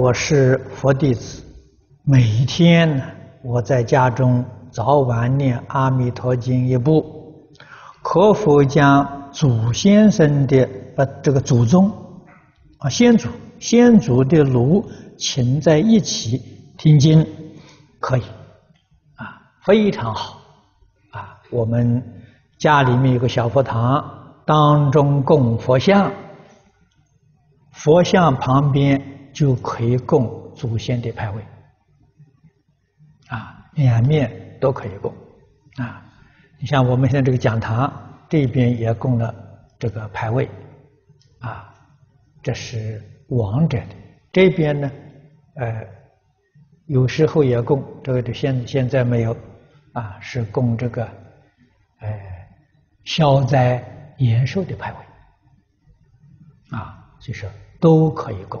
我是佛弟子，每一天我在家中早晚念阿弥陀经一部，可否将祖先生的呃这个祖宗啊先祖先祖的炉请在一起听经？可以，啊，非常好，啊，我们家里面有个小佛堂，当中供佛像，佛像旁边就可以供祖先的牌位，啊，两面都可以供，啊，你像我们现在这个讲堂这边也供了这个牌位，啊，这是王者的，这边呢，呃。有时候也供这个，就现现在没有，啊，是供这个，呃，消灾延寿的牌位，啊，所以说都可以供。